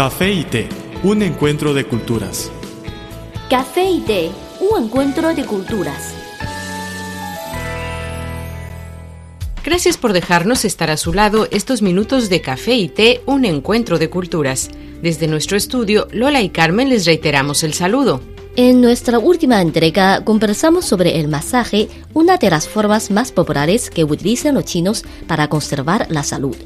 Café y té, un encuentro de culturas. Café y té, un encuentro de culturas. Gracias por dejarnos estar a su lado estos minutos de café y té, un encuentro de culturas. Desde nuestro estudio, Lola y Carmen les reiteramos el saludo. En nuestra última entrega conversamos sobre el masaje, una de las formas más populares que utilizan los chinos para conservar la salud.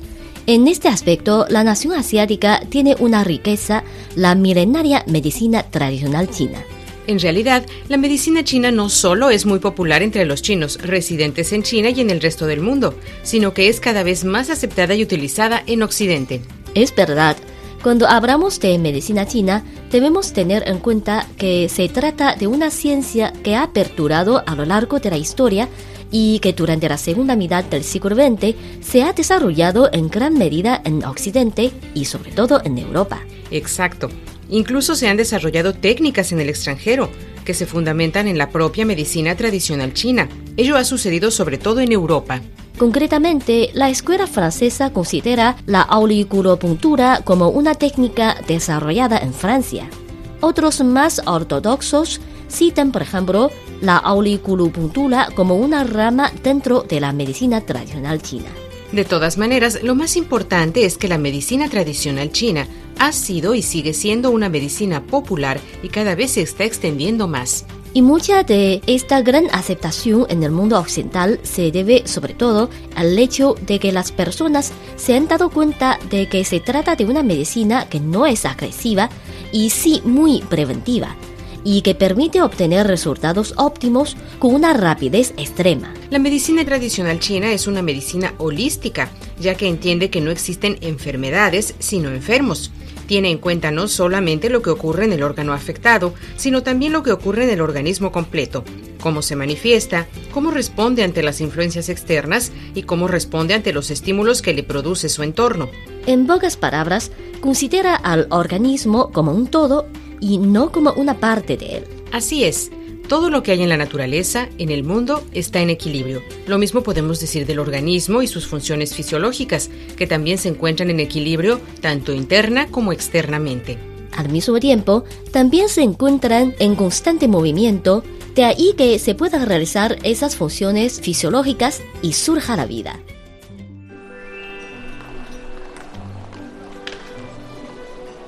En este aspecto, la nación asiática tiene una riqueza, la milenaria medicina tradicional china. En realidad, la medicina china no solo es muy popular entre los chinos residentes en China y en el resto del mundo, sino que es cada vez más aceptada y utilizada en Occidente. Es verdad, cuando hablamos de medicina china, debemos tener en cuenta que se trata de una ciencia que ha perdurado a lo largo de la historia y que durante la segunda mitad del siglo XX se ha desarrollado en gran medida en Occidente y sobre todo en Europa. Exacto. Incluso se han desarrollado técnicas en el extranjero que se fundamentan en la propia medicina tradicional china. Ello ha sucedido sobre todo en Europa. Concretamente, la escuela francesa considera la auriculopuntura como una técnica desarrollada en Francia. Otros más ortodoxos citan, por ejemplo, la auriculopuntura como una rama dentro de la medicina tradicional china. De todas maneras, lo más importante es que la medicina tradicional china ha sido y sigue siendo una medicina popular y cada vez se está extendiendo más. Y mucha de esta gran aceptación en el mundo occidental se debe sobre todo al hecho de que las personas se han dado cuenta de que se trata de una medicina que no es agresiva y sí muy preventiva y que permite obtener resultados óptimos con una rapidez extrema. La medicina tradicional china es una medicina holística, ya que entiende que no existen enfermedades, sino enfermos. Tiene en cuenta no solamente lo que ocurre en el órgano afectado, sino también lo que ocurre en el organismo completo, cómo se manifiesta, cómo responde ante las influencias externas y cómo responde ante los estímulos que le produce su entorno. En pocas palabras, considera al organismo como un todo y no como una parte de él. Así es. Todo lo que hay en la naturaleza, en el mundo, está en equilibrio. Lo mismo podemos decir del organismo y sus funciones fisiológicas, que también se encuentran en equilibrio tanto interna como externamente. Al mismo tiempo, también se encuentran en constante movimiento, de ahí que se puedan realizar esas funciones fisiológicas y surja la vida.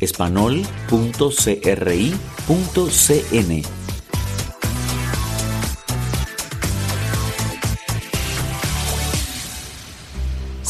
espanol.cri.cn.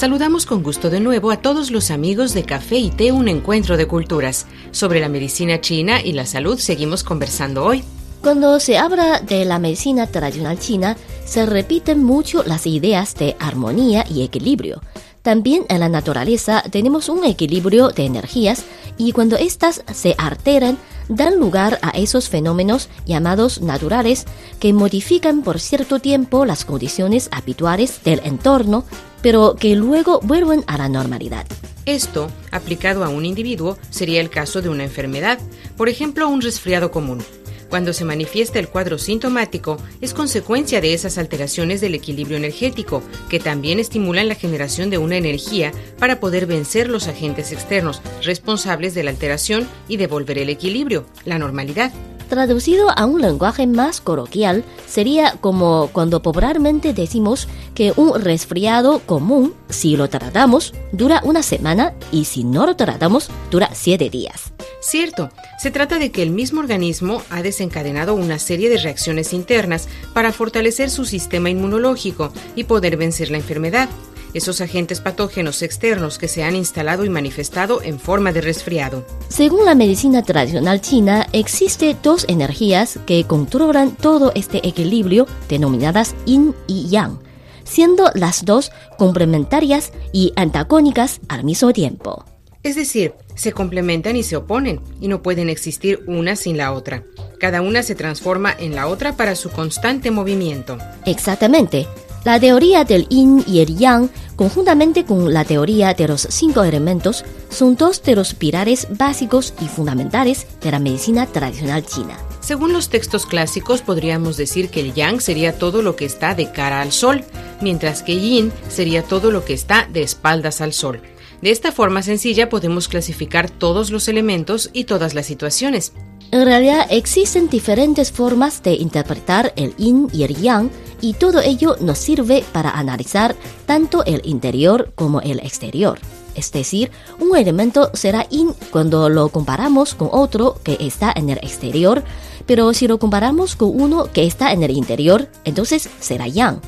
Saludamos con gusto de nuevo a todos los amigos de Café y Té, un encuentro de culturas. Sobre la medicina china y la salud seguimos conversando hoy. Cuando se habla de la medicina tradicional china, se repiten mucho las ideas de armonía y equilibrio. También en la naturaleza tenemos un equilibrio de energías y cuando éstas se alteran, dan lugar a esos fenómenos llamados naturales que modifican por cierto tiempo las condiciones habituales del entorno, pero que luego vuelven a la normalidad. Esto, aplicado a un individuo, sería el caso de una enfermedad, por ejemplo un resfriado común. Cuando se manifiesta el cuadro sintomático, es consecuencia de esas alteraciones del equilibrio energético, que también estimulan la generación de una energía para poder vencer los agentes externos responsables de la alteración y devolver el equilibrio, la normalidad. Traducido a un lenguaje más coloquial, sería como cuando popularmente decimos que un resfriado común, si lo tratamos, dura una semana y si no lo tratamos, dura siete días. Cierto, se trata de que el mismo organismo ha desencadenado una serie de reacciones internas para fortalecer su sistema inmunológico y poder vencer la enfermedad esos agentes patógenos externos que se han instalado y manifestado en forma de resfriado. Según la medicina tradicional china, existe dos energías que controlan todo este equilibrio denominadas yin y yang, siendo las dos complementarias y antagónicas al mismo tiempo. Es decir, se complementan y se oponen, y no pueden existir una sin la otra. Cada una se transforma en la otra para su constante movimiento. Exactamente. La teoría del yin y el yang, conjuntamente con la teoría de los cinco elementos, son dos de los pilares básicos y fundamentales de la medicina tradicional china. Según los textos clásicos, podríamos decir que el yang sería todo lo que está de cara al sol, mientras que yin sería todo lo que está de espaldas al sol. De esta forma sencilla podemos clasificar todos los elementos y todas las situaciones. En realidad existen diferentes formas de interpretar el yin y el yang y todo ello nos sirve para analizar tanto el interior como el exterior. Es decir, un elemento será yin cuando lo comparamos con otro que está en el exterior, pero si lo comparamos con uno que está en el interior, entonces será yang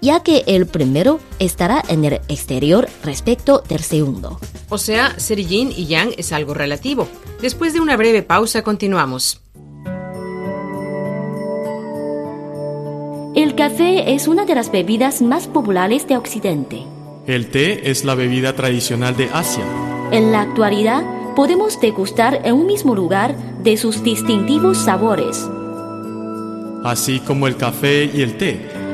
ya que el primero estará en el exterior respecto del segundo. O sea, ser yin y yang es algo relativo. Después de una breve pausa continuamos. El café es una de las bebidas más populares de Occidente. El té es la bebida tradicional de Asia. En la actualidad, podemos degustar en un mismo lugar de sus distintivos sabores. Así como el café y el té,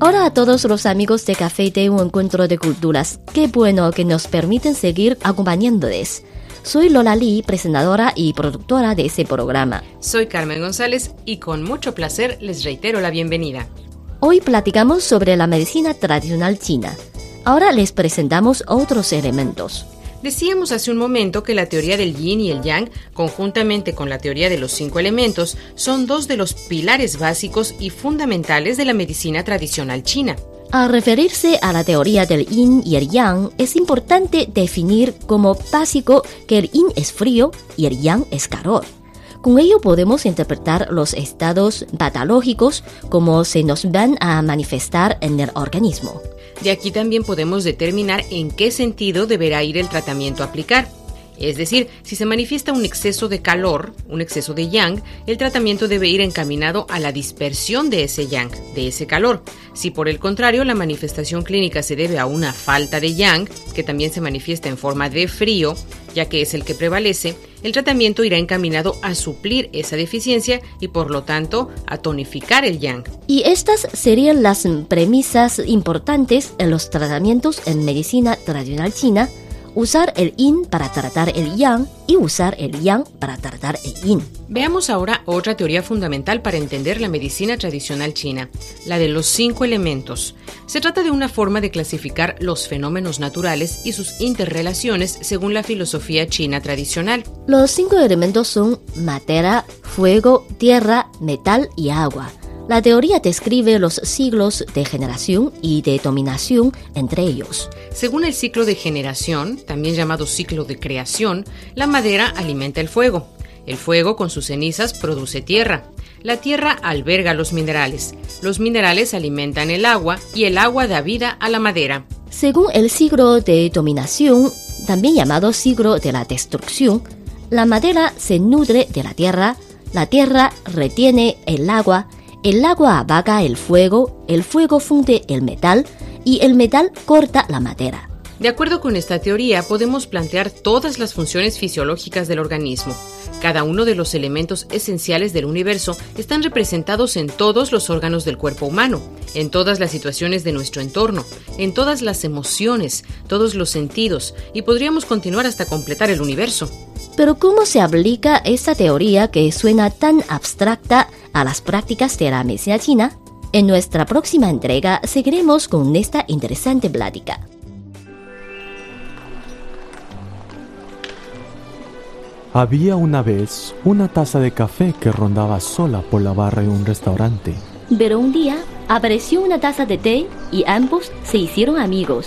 Hola a todos los amigos de Café de un encuentro de culturas. Qué bueno que nos permiten seguir acompañándoles. Soy Lola Lee, presentadora y productora de ese programa. Soy Carmen González y con mucho placer les reitero la bienvenida. Hoy platicamos sobre la medicina tradicional china. Ahora les presentamos otros elementos. Decíamos hace un momento que la teoría del yin y el yang, conjuntamente con la teoría de los cinco elementos, son dos de los pilares básicos y fundamentales de la medicina tradicional china. Al referirse a la teoría del yin y el yang, es importante definir como básico que el yin es frío y el yang es calor. Con ello podemos interpretar los estados patológicos como se nos van a manifestar en el organismo. De aquí también podemos determinar en qué sentido deberá ir el tratamiento a aplicar. Es decir, si se manifiesta un exceso de calor, un exceso de yang, el tratamiento debe ir encaminado a la dispersión de ese yang, de ese calor. Si por el contrario la manifestación clínica se debe a una falta de yang, que también se manifiesta en forma de frío, ya que es el que prevalece, el tratamiento irá encaminado a suplir esa deficiencia y por lo tanto a tonificar el yang. Y estas serían las premisas importantes en los tratamientos en medicina tradicional china usar el yin para tratar el yang y usar el yang para tratar el yin. Veamos ahora otra teoría fundamental para entender la medicina tradicional china, la de los cinco elementos. Se trata de una forma de clasificar los fenómenos naturales y sus interrelaciones según la filosofía china tradicional. Los cinco elementos son materia, fuego, tierra, metal y agua. La teoría describe los siglos de generación y de dominación entre ellos. Según el ciclo de generación, también llamado ciclo de creación, la madera alimenta el fuego. El fuego con sus cenizas produce tierra. La tierra alberga los minerales. Los minerales alimentan el agua y el agua da vida a la madera. Según el siglo de dominación, también llamado siglo de la destrucción, la madera se nutre de la tierra, la tierra retiene el agua el agua apaga el fuego, el fuego funde el metal y el metal corta la madera. De acuerdo con esta teoría, podemos plantear todas las funciones fisiológicas del organismo. Cada uno de los elementos esenciales del universo están representados en todos los órganos del cuerpo humano, en todas las situaciones de nuestro entorno, en todas las emociones, todos los sentidos, y podríamos continuar hasta completar el universo. Pero ¿cómo se aplica esta teoría que suena tan abstracta a las prácticas de la medicina china? En nuestra próxima entrega seguiremos con esta interesante plática.。。。。。。。。。。。。。。。。。。。。。。。。。。。。。。。。。。。。。。。。。。。。。。。。。。。。。。。。。。。。。。。。。。。。。。。。。。。。。。。。。。。。。。。。。。。。。。。。。。。。。。。。。。。。。。。。。。。。。。。。。Había una vez una taza de café que rondaba sola por la barra de un restaurante. Pero un día apareció una taza de té y ambos se hicieron amigos.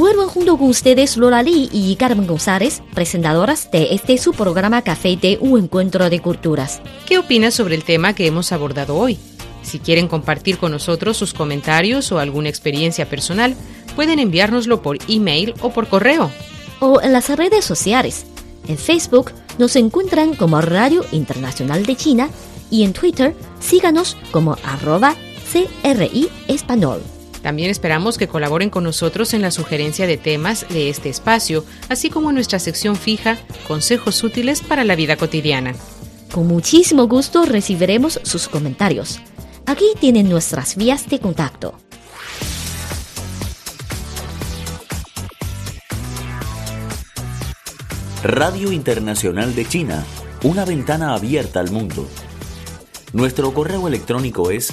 Vuelvo junto con ustedes Lola Lee y Carmen González, presentadoras de este su programa Café de Un Encuentro de Culturas. ¿Qué opinas sobre el tema que hemos abordado hoy? Si quieren compartir con nosotros sus comentarios o alguna experiencia personal, pueden enviárnoslo por email o por correo. O en las redes sociales. En Facebook nos encuentran como Radio Internacional de China y en Twitter síganos como arroba CRI Español. También esperamos que colaboren con nosotros en la sugerencia de temas de este espacio, así como en nuestra sección fija Consejos útiles para la vida cotidiana. Con muchísimo gusto recibiremos sus comentarios. Aquí tienen nuestras vías de contacto. Radio Internacional de China, una ventana abierta al mundo. Nuestro correo electrónico es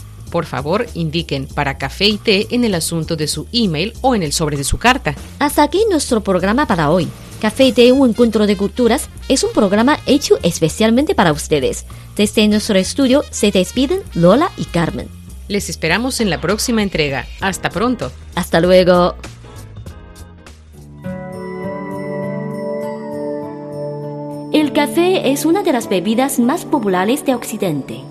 Por favor, indiquen para café y té en el asunto de su email o en el sobre de su carta. Hasta aquí nuestro programa para hoy. Café y té, un encuentro de culturas, es un programa hecho especialmente para ustedes. Desde nuestro estudio se despiden Lola y Carmen. Les esperamos en la próxima entrega. Hasta pronto. Hasta luego. El café es una de las bebidas más populares de Occidente.